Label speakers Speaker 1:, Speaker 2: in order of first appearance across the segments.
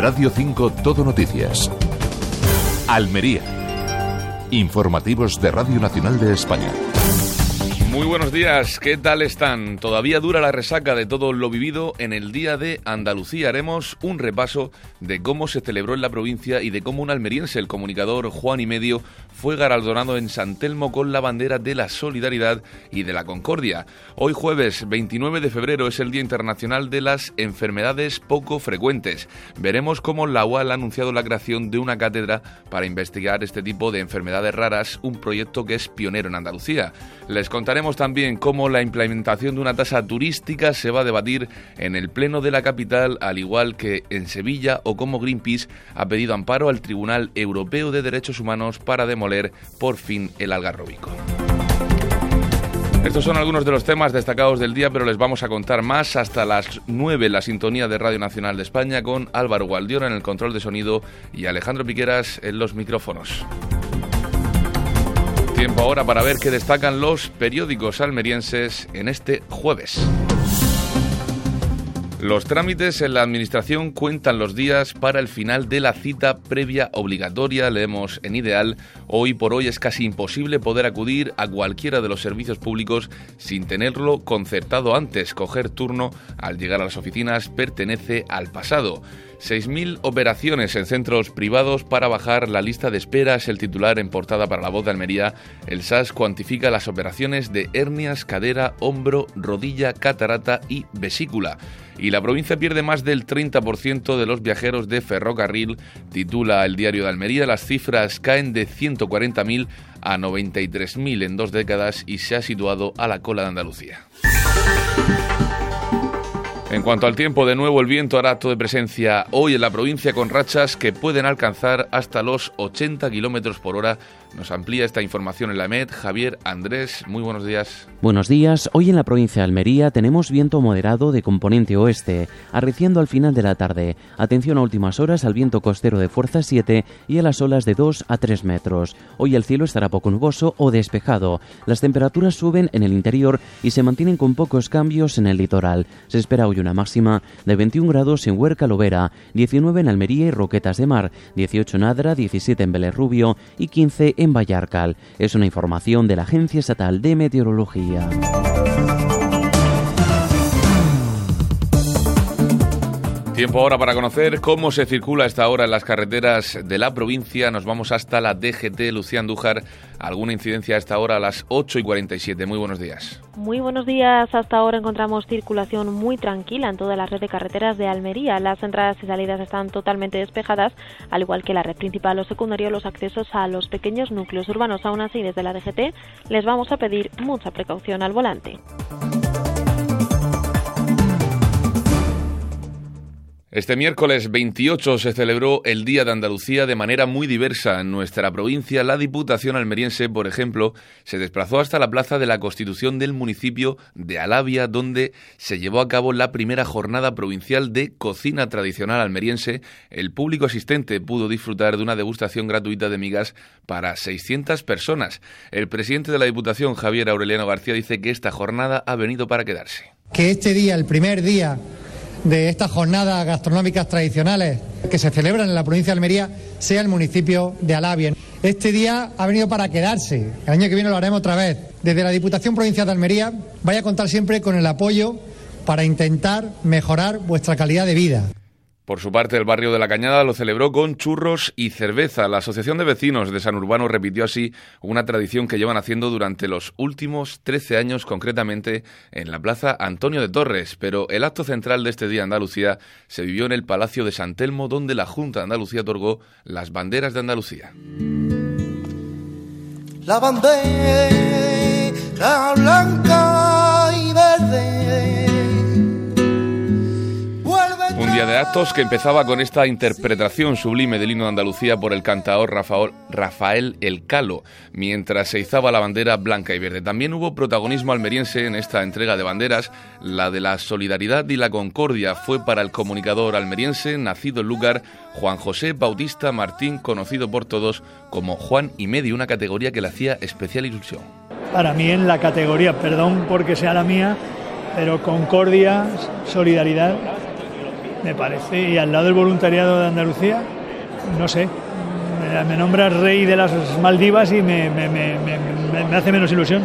Speaker 1: Radio 5 Todo Noticias. Almería. Informativos de Radio Nacional de España.
Speaker 2: Muy buenos días, ¿qué tal están? Todavía dura la resaca de todo lo vivido en el Día de Andalucía. Haremos un repaso de cómo se celebró en la provincia y de cómo un almeriense, el comunicador Juan y Medio, fue galardonado en San Telmo con la bandera de la solidaridad y de la concordia. Hoy jueves 29 de febrero es el Día Internacional de las Enfermedades Poco Frecuentes. Veremos cómo la UAL ha anunciado la creación de una cátedra para investigar este tipo de enfermedades raras, un proyecto que es pionero en Andalucía. Les contaré También cómo la implementación de una tasa turística se va a debatir en el Pleno de la capital, al igual que en Sevilla, o cómo Greenpeace ha pedido amparo al Tribunal Europeo de Derechos Humanos para demoler por fin el algarrobico. Estos son algunos de los temas destacados del día, pero les vamos a contar más hasta las 9 la sintonía de Radio Nacional de España con Álvaro Gualdiora en el control de sonido y Alejandro Piqueras en los micrófonos. Tiempo ahora para ver qué destacan los periódicos almerienses en este jueves. Los trámites en la Administración cuentan los días para el final de la cita previa obligatoria, leemos en Ideal. Hoy por hoy es casi imposible poder acudir a cualquiera de los servicios públicos sin tenerlo concertado antes. Coger turno al llegar a las oficinas pertenece al pasado. 6.000 operaciones en centros privados para bajar la lista de esperas. El titular en portada para la voz de Almería. El SAS cuantifica las operaciones de hernias, cadera, hombro, rodilla, catarata y vesícula. Y la provincia pierde más del 30% de los viajeros de ferrocarril, titula el diario de Almería. Las cifras caen de 140.000 a 93.000 en dos décadas y se ha situado a la cola de Andalucía. En cuanto al tiempo, de nuevo el viento hará acto de presencia hoy en la provincia con rachas que pueden alcanzar hasta los 80 kilómetros por hora. Nos amplía esta información en la MED. Javier Andrés, muy buenos días.
Speaker 3: Buenos días. Hoy en la provincia de Almería tenemos viento moderado de componente oeste, arreciando al final de la tarde. Atención a últimas horas al viento costero de fuerza 7 y a las olas de 2 a 3 metros. Hoy el cielo estará poco nuboso o despejado. Las temperaturas suben en el interior y se mantienen con pocos cambios en el litoral. Se espera hoy una máxima de 21 grados en Huerca Lovera, 19 en Almería y Roquetas de Mar, 18 en Adra, 17 en Vélez Rubio y 15 en Vallarcal. Es una información de la Agencia Estatal de Meteorología.
Speaker 2: Tiempo ahora para conocer cómo se circula esta hora en las carreteras de la provincia. Nos vamos hasta la DGT. Lucía Andújar, alguna incidencia a esta hora a las 8 y 47. Muy buenos días.
Speaker 4: Muy buenos días. Hasta ahora encontramos circulación muy tranquila en toda la red de carreteras de Almería. Las entradas y salidas están totalmente despejadas, al igual que la red principal o secundaria, los accesos a los pequeños núcleos urbanos. Aún así, desde la DGT les vamos a pedir mucha precaución al volante.
Speaker 2: Este miércoles 28 se celebró el Día de Andalucía de manera muy diversa. En nuestra provincia, la Diputación almeriense, por ejemplo, se desplazó hasta la Plaza de la Constitución del municipio de Alavia, donde se llevó a cabo la primera jornada provincial de cocina tradicional almeriense. El público asistente pudo disfrutar de una degustación gratuita de migas para 600 personas. El presidente de la Diputación, Javier Aureliano García, dice que esta jornada ha venido para quedarse.
Speaker 5: Que este día, el primer día de estas jornadas gastronómicas tradicionales que se celebran en la provincia de Almería sea el municipio de Alavia. Este día ha venido para quedarse. El año que viene lo haremos otra vez. Desde la Diputación Provincial de Almería vaya a contar siempre con el apoyo para intentar mejorar vuestra calidad de vida.
Speaker 2: Por su parte, el barrio de La Cañada lo celebró con churros y cerveza. La Asociación de Vecinos de San Urbano repitió así una tradición que llevan haciendo durante los últimos 13 años, concretamente en la Plaza Antonio de Torres. Pero el acto central de este día Andalucía se vivió en el Palacio de San Telmo, donde la Junta de Andalucía otorgó las banderas de Andalucía.
Speaker 6: La bandera blanca
Speaker 2: de actos que empezaba con esta interpretación sublime del himno de Andalucía por el cantaor Rafael El Calo, mientras se izaba la bandera blanca y verde. También hubo protagonismo almeriense en esta entrega de banderas. La de la solidaridad y la concordia fue para el comunicador almeriense, nacido en lugar, Juan José Bautista Martín, conocido por todos como Juan y Medio, una categoría que le hacía especial ilusión.
Speaker 7: Para mí en la categoría, perdón porque sea la mía, pero concordia, solidaridad me parece, y al lado del voluntariado de Andalucía, no sé, me, me nombra rey de las Maldivas y me, me, me, me hace menos ilusión.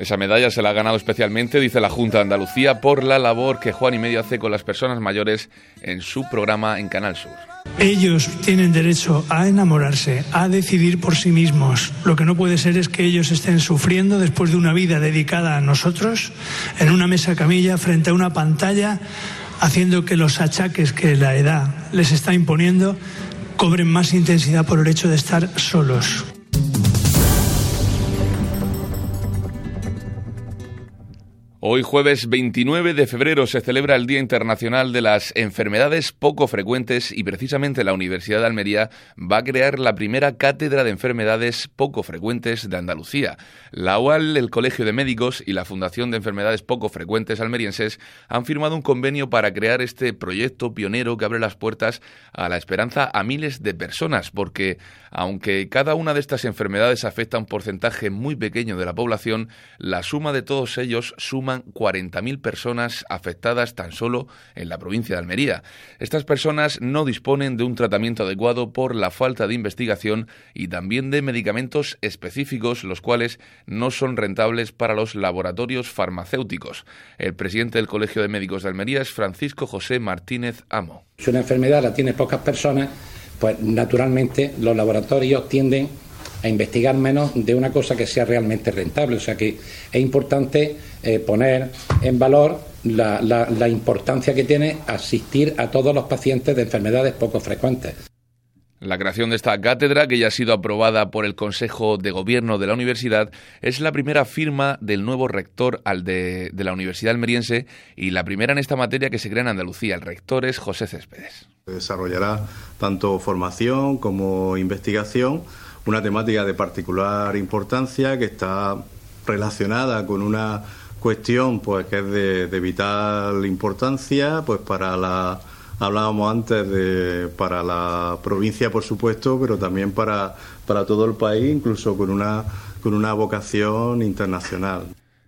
Speaker 2: Esa medalla se la ha ganado especialmente, dice la Junta de Andalucía, por la labor que Juan y Medio hace con las personas mayores en su programa en Canal Sur.
Speaker 8: Ellos tienen derecho a enamorarse, a decidir por sí mismos. Lo que no puede ser es que ellos estén sufriendo después de una vida dedicada a nosotros, en una mesa camilla, frente a una pantalla, haciendo que los achaques que la edad les está imponiendo cobren más intensidad por el hecho de estar solos.
Speaker 2: Hoy jueves 29 de febrero se celebra el Día Internacional de las Enfermedades Poco Frecuentes y precisamente la Universidad de Almería va a crear la primera cátedra de enfermedades poco frecuentes de Andalucía. La UAL, el Colegio de Médicos y la Fundación de Enfermedades Poco Frecuentes Almerienses han firmado un convenio para crear este proyecto pionero que abre las puertas a la esperanza a miles de personas, porque aunque cada una de estas enfermedades afecta a un porcentaje muy pequeño de la población, la suma de todos ellos suma 40.000 personas afectadas tan solo en la provincia de Almería. Estas personas no disponen de un tratamiento adecuado por la falta de investigación y también de medicamentos específicos, los cuales no son rentables para los laboratorios farmacéuticos. El presidente del Colegio de Médicos de Almería es Francisco José Martínez Amo.
Speaker 9: Si una enfermedad la tiene pocas personas, pues naturalmente los laboratorios tienden a investigar menos de una cosa que sea realmente rentable. O sea que es importante eh, poner en valor la, la importancia que tiene asistir a todos los pacientes de enfermedades poco frecuentes.
Speaker 2: La creación de esta cátedra, que ya ha sido aprobada por el Consejo de Gobierno de la Universidad, es la primera firma del nuevo rector al de, de, la Universidad Almeriense y la primera en esta materia que se crea en Andalucía. El rector es José Céspedes.
Speaker 10: Desarrollará tanto formación como investigación una temática de particular importancia que está relacionada con una cuestión pues que es de, vital importancia pues para la hablábamos antes de para la provincia por supuesto pero también para, para todo el país incluso con una con una vocación internacional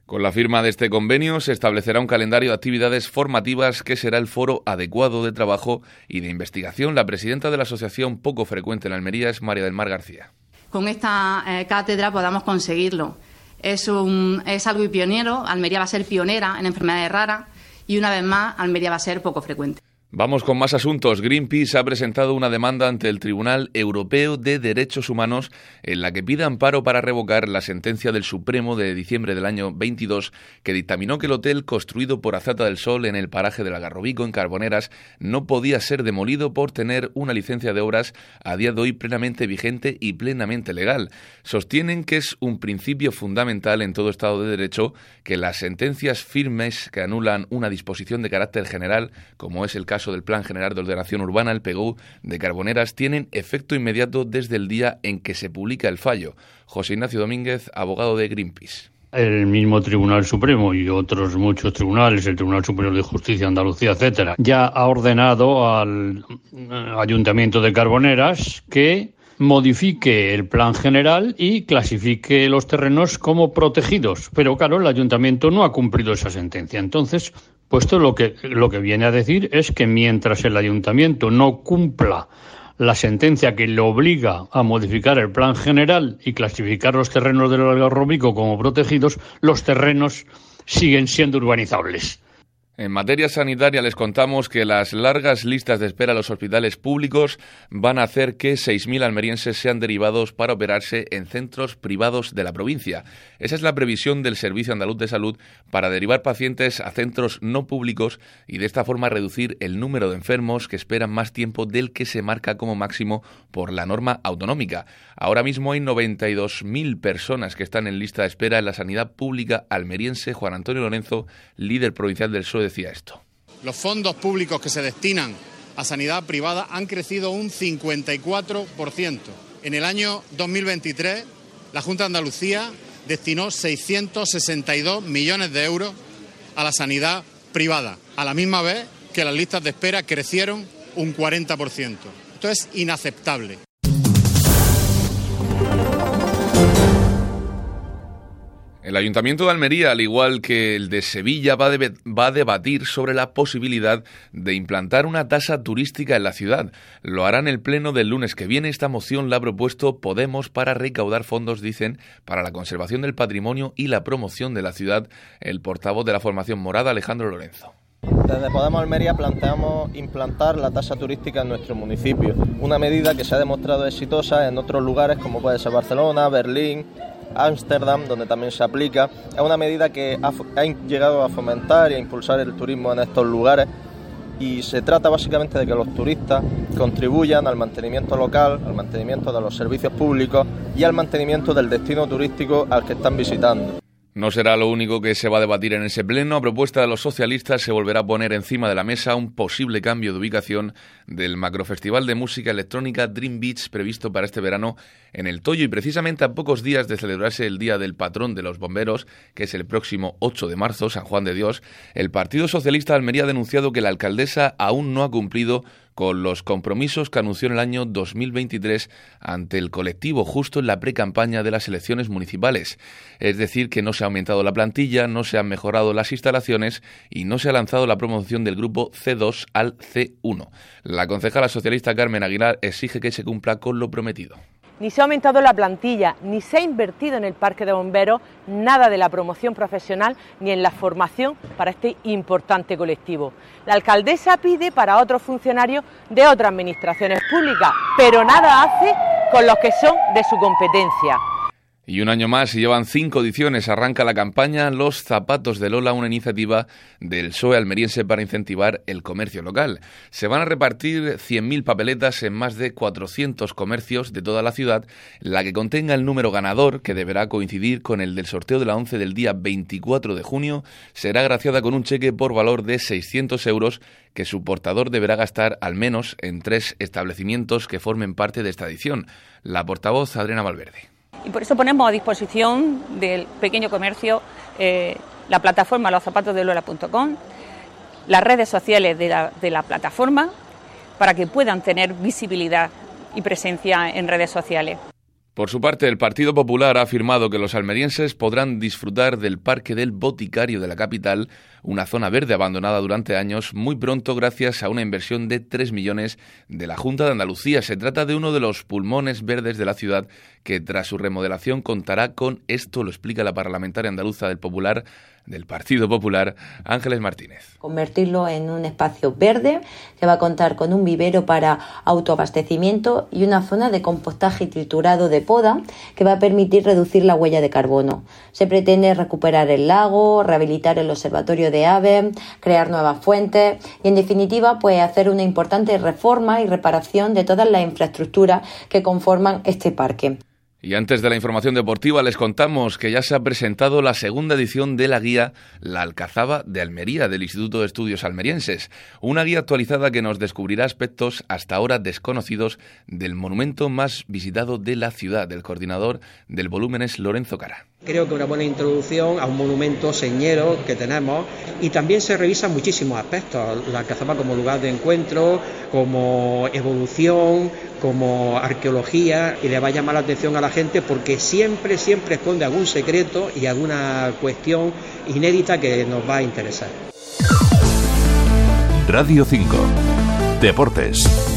Speaker 2: con la firma de este convenio se establecerá un calendario de actividades formativas que será el foro adecuado de trabajo y de investigación. La presidenta de la asociación poco frecuente en Almería es María del Mar García
Speaker 11: con esta eh, cátedra podamos conseguirlo. Es, un, es algo pionero, Almería va a ser pionera en enfermedades raras y una vez más Almería va a ser poco frecuente.
Speaker 2: Vamos con más asuntos. Greenpeace ha presentado una demanda ante el Tribunal Europeo de Derechos Humanos en la que pide amparo para revocar la sentencia del Supremo de diciembre del año 22 que dictaminó que el hotel construido por Azata del Sol en el paraje del Agarrobico en Carboneras no podía ser demolido por tener una licencia de obras a día de hoy plenamente vigente y plenamente legal. Sostienen que es un principio fundamental en todo Estado de Derecho que las sentencias firmes que anulan una disposición de carácter general, como es el caso del Plan General de Ordenación Urbana, el PGU, de Carboneras, tienen efecto inmediato desde el día en que se publica el fallo. José Ignacio Domínguez, abogado de Greenpeace.
Speaker 12: El mismo Tribunal Supremo y otros muchos tribunales, el Tribunal Superior de Justicia, Andalucía, etcétera, ya ha ordenado al Ayuntamiento de Carboneras que modifique el plan general y clasifique los terrenos como protegidos. Pero claro, el ayuntamiento no ha cumplido esa sentencia. Entonces, puesto lo que, lo que viene a decir es que mientras el ayuntamiento no cumpla la sentencia que le obliga a modificar el plan general y clasificar los terrenos del Algarrobico como protegidos, los terrenos siguen siendo urbanizables.
Speaker 2: En materia sanitaria les contamos que las largas listas de espera a los hospitales públicos van a hacer que 6.000 almerienses sean derivados para operarse en centros privados de la provincia. Esa es la previsión del Servicio Andaluz de Salud para derivar pacientes a centros no públicos y de esta forma reducir el número de enfermos que esperan más tiempo del que se marca como máximo por la norma autonómica. Ahora mismo hay 92.000 personas que están en lista de espera en la sanidad pública almeriense. Juan Antonio Lorenzo, líder provincial del PSOE decía esto.
Speaker 13: Los fondos públicos que se destinan a sanidad privada han crecido un 54%. En el año 2023, la Junta de Andalucía destinó 662 millones de euros a la sanidad privada, a la misma vez que las listas de espera crecieron un 40%. Esto es inaceptable.
Speaker 2: El Ayuntamiento de Almería, al igual que el de Sevilla, va, a debatir sobre la posibilidad de implantar una tasa turística en la ciudad. Lo hará en el Pleno del lunes que viene. Esta moción la ha propuesto Podemos para recaudar fondos, dicen, para la conservación del patrimonio y la promoción de la ciudad. El portavoz de la formación morada, Alejandro Lorenzo.
Speaker 14: Desde Podemos Almería planteamos implantar la tasa turística en nuestro municipio, una medida que se ha demostrado exitosa en otros lugares como puede ser Barcelona, Berlín, Ámsterdam, donde también se aplica. Es una medida que ha, llegado a fomentar y a impulsar el turismo en estos lugares y se trata básicamente de que los turistas contribuyan al mantenimiento local, al mantenimiento de los servicios públicos y al mantenimiento del destino turístico al que están visitando.
Speaker 2: No será lo único que se va a debatir en ese pleno. A propuesta de los socialistas se volverá a poner encima de la mesa un posible cambio de ubicación del macrofestival de música electrónica Dream Beach previsto para este verano en el Toyo y precisamente a pocos días de celebrarse el Día del Patrón de los Bomberos, que es el próximo 8 de marzo, San Juan de Dios, el Partido Socialista de Almería ha denunciado que la alcaldesa aún no ha cumplido con los compromisos que anunció en el año 2023 ante el colectivo justo en la pre-campaña de las elecciones municipales. Es decir, que no se ha aumentado la plantilla, no se han mejorado las instalaciones y no se ha lanzado la promoción del grupo C2 al C1. La concejala socialista Carmen Aguilar exige que se cumpla con lo prometido
Speaker 15: ni se ha aumentado la plantilla, ni se ha invertido en el parque de bomberos, nada de la promoción profesional ni en la formación para este importante colectivo. La alcaldesa pide para otros funcionarios de otras administraciones públicas, pero nada hace con los que son de su competencia.
Speaker 2: Y un año más, y llevan cinco ediciones, arranca la campaña Los Zapatos de Lola, una iniciativa del PSOE almeriense para incentivar el comercio local. Se van a repartir 100.000 papeletas en más de 400 comercios de toda la ciudad, la que contenga el número ganador, que deberá coincidir con el del sorteo de la 11 del día 24 de junio, será agraciada con un cheque por valor de 600 euros que su portador deberá gastar al menos en tres establecimientos que formen parte de esta edición. La portavoz Adriana Valverde.
Speaker 16: Y por eso ponemos a disposición del pequeño comercio eh, la plataforma loszapatosdelola.com, las redes sociales de la, de la plataforma, para que puedan tener visibilidad y presencia en redes sociales.
Speaker 2: Por su parte, el Partido Popular ha afirmado que los almerienses podrán disfrutar del Parque del Boticario de la capital, una zona verde abandonada durante años, muy pronto gracias a una inversión de 3 millones de la Junta de Andalucía. Se trata de uno de los pulmones verdes de la ciudad que tras su remodelación contará con esto, lo explica la parlamentaria andaluza del Popular, del Partido Popular, Ángeles Martínez.
Speaker 17: Convertirlo en un espacio verde que va a contar con un vivero para autoabastecimiento y una zona de compostaje y triturado de poda que va a permitir reducir la huella de carbono. Se pretende recuperar el lago, rehabilitar el observatorio de aves, crear nuevas fuentes y en definitiva pues hacer una importante reforma y reparación de todas las infraestructuras que conforman este parque.
Speaker 2: Y antes de la información deportiva les contamos que ya se ha presentado la segunda edición de la guía La Alcazaba de Almería del Instituto de Estudios Almerienses, una guía actualizada que nos descubrirá aspectos hasta ahora desconocidos del monumento más visitado de la ciudad. El coordinador del volumen es Lorenzo Cara.
Speaker 18: Creo que una buena introducción a un monumento señero que tenemos y también se revisan muchísimos aspectos, la Alcazaba como lugar de encuentro, como evolución, como arqueología y le va a llamar la atención a la gente porque siempre, siempre esconde algún secreto y alguna cuestión inédita que nos va a interesar.
Speaker 1: Radio 5. Deportes.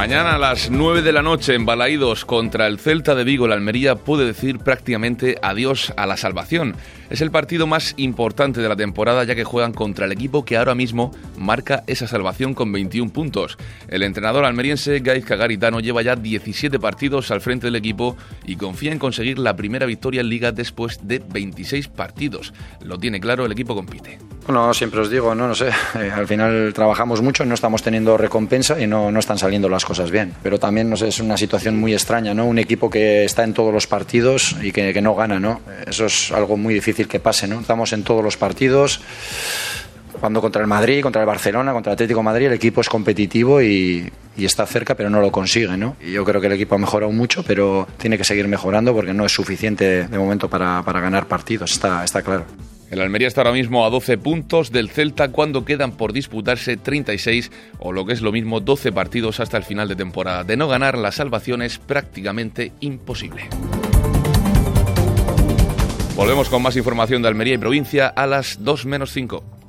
Speaker 2: Mañana a las 9 de la noche en Balaídos contra el Celta de Vigo, la Almería puede decir prácticamente adiós a la salvación. Es el partido más importante de la temporada ya que juegan contra el equipo que ahora mismo marca esa salvación con 21 puntos. El entrenador almeriense Gaizka Garitano lleva ya 17 partidos al frente del equipo y confía en conseguir la primera victoria en liga después de 26 partidos. Lo tiene claro, el equipo compite.
Speaker 19: Bueno, siempre os digo, no, no sé, eh, al final trabajamos mucho, no estamos teniendo recompensa y no, no están saliendo las cosas bien. Pero también, no sé, es una situación muy extraña, ¿no? Un equipo que está en todos los partidos y que, no gana, ¿no? Eso es algo muy difícil que pase, ¿no? Estamos en todos los partidos, cuando contra el Madrid, contra el Barcelona, contra el Atlético Madrid, el equipo es competitivo y, y, está cerca, pero no lo consigue, ¿no? Y yo creo que el equipo ha mejorado mucho, pero tiene que seguir mejorando porque no es suficiente de momento para, para ganar partidos, está, está claro.
Speaker 2: El Almería está ahora mismo a 12 puntos del Celta cuando quedan por disputarse 36 o lo que es lo mismo 12 partidos hasta el final de temporada. De no ganar, la salvación es prácticamente imposible. Volvemos con más información de Almería y provincia a las 2 menos 5.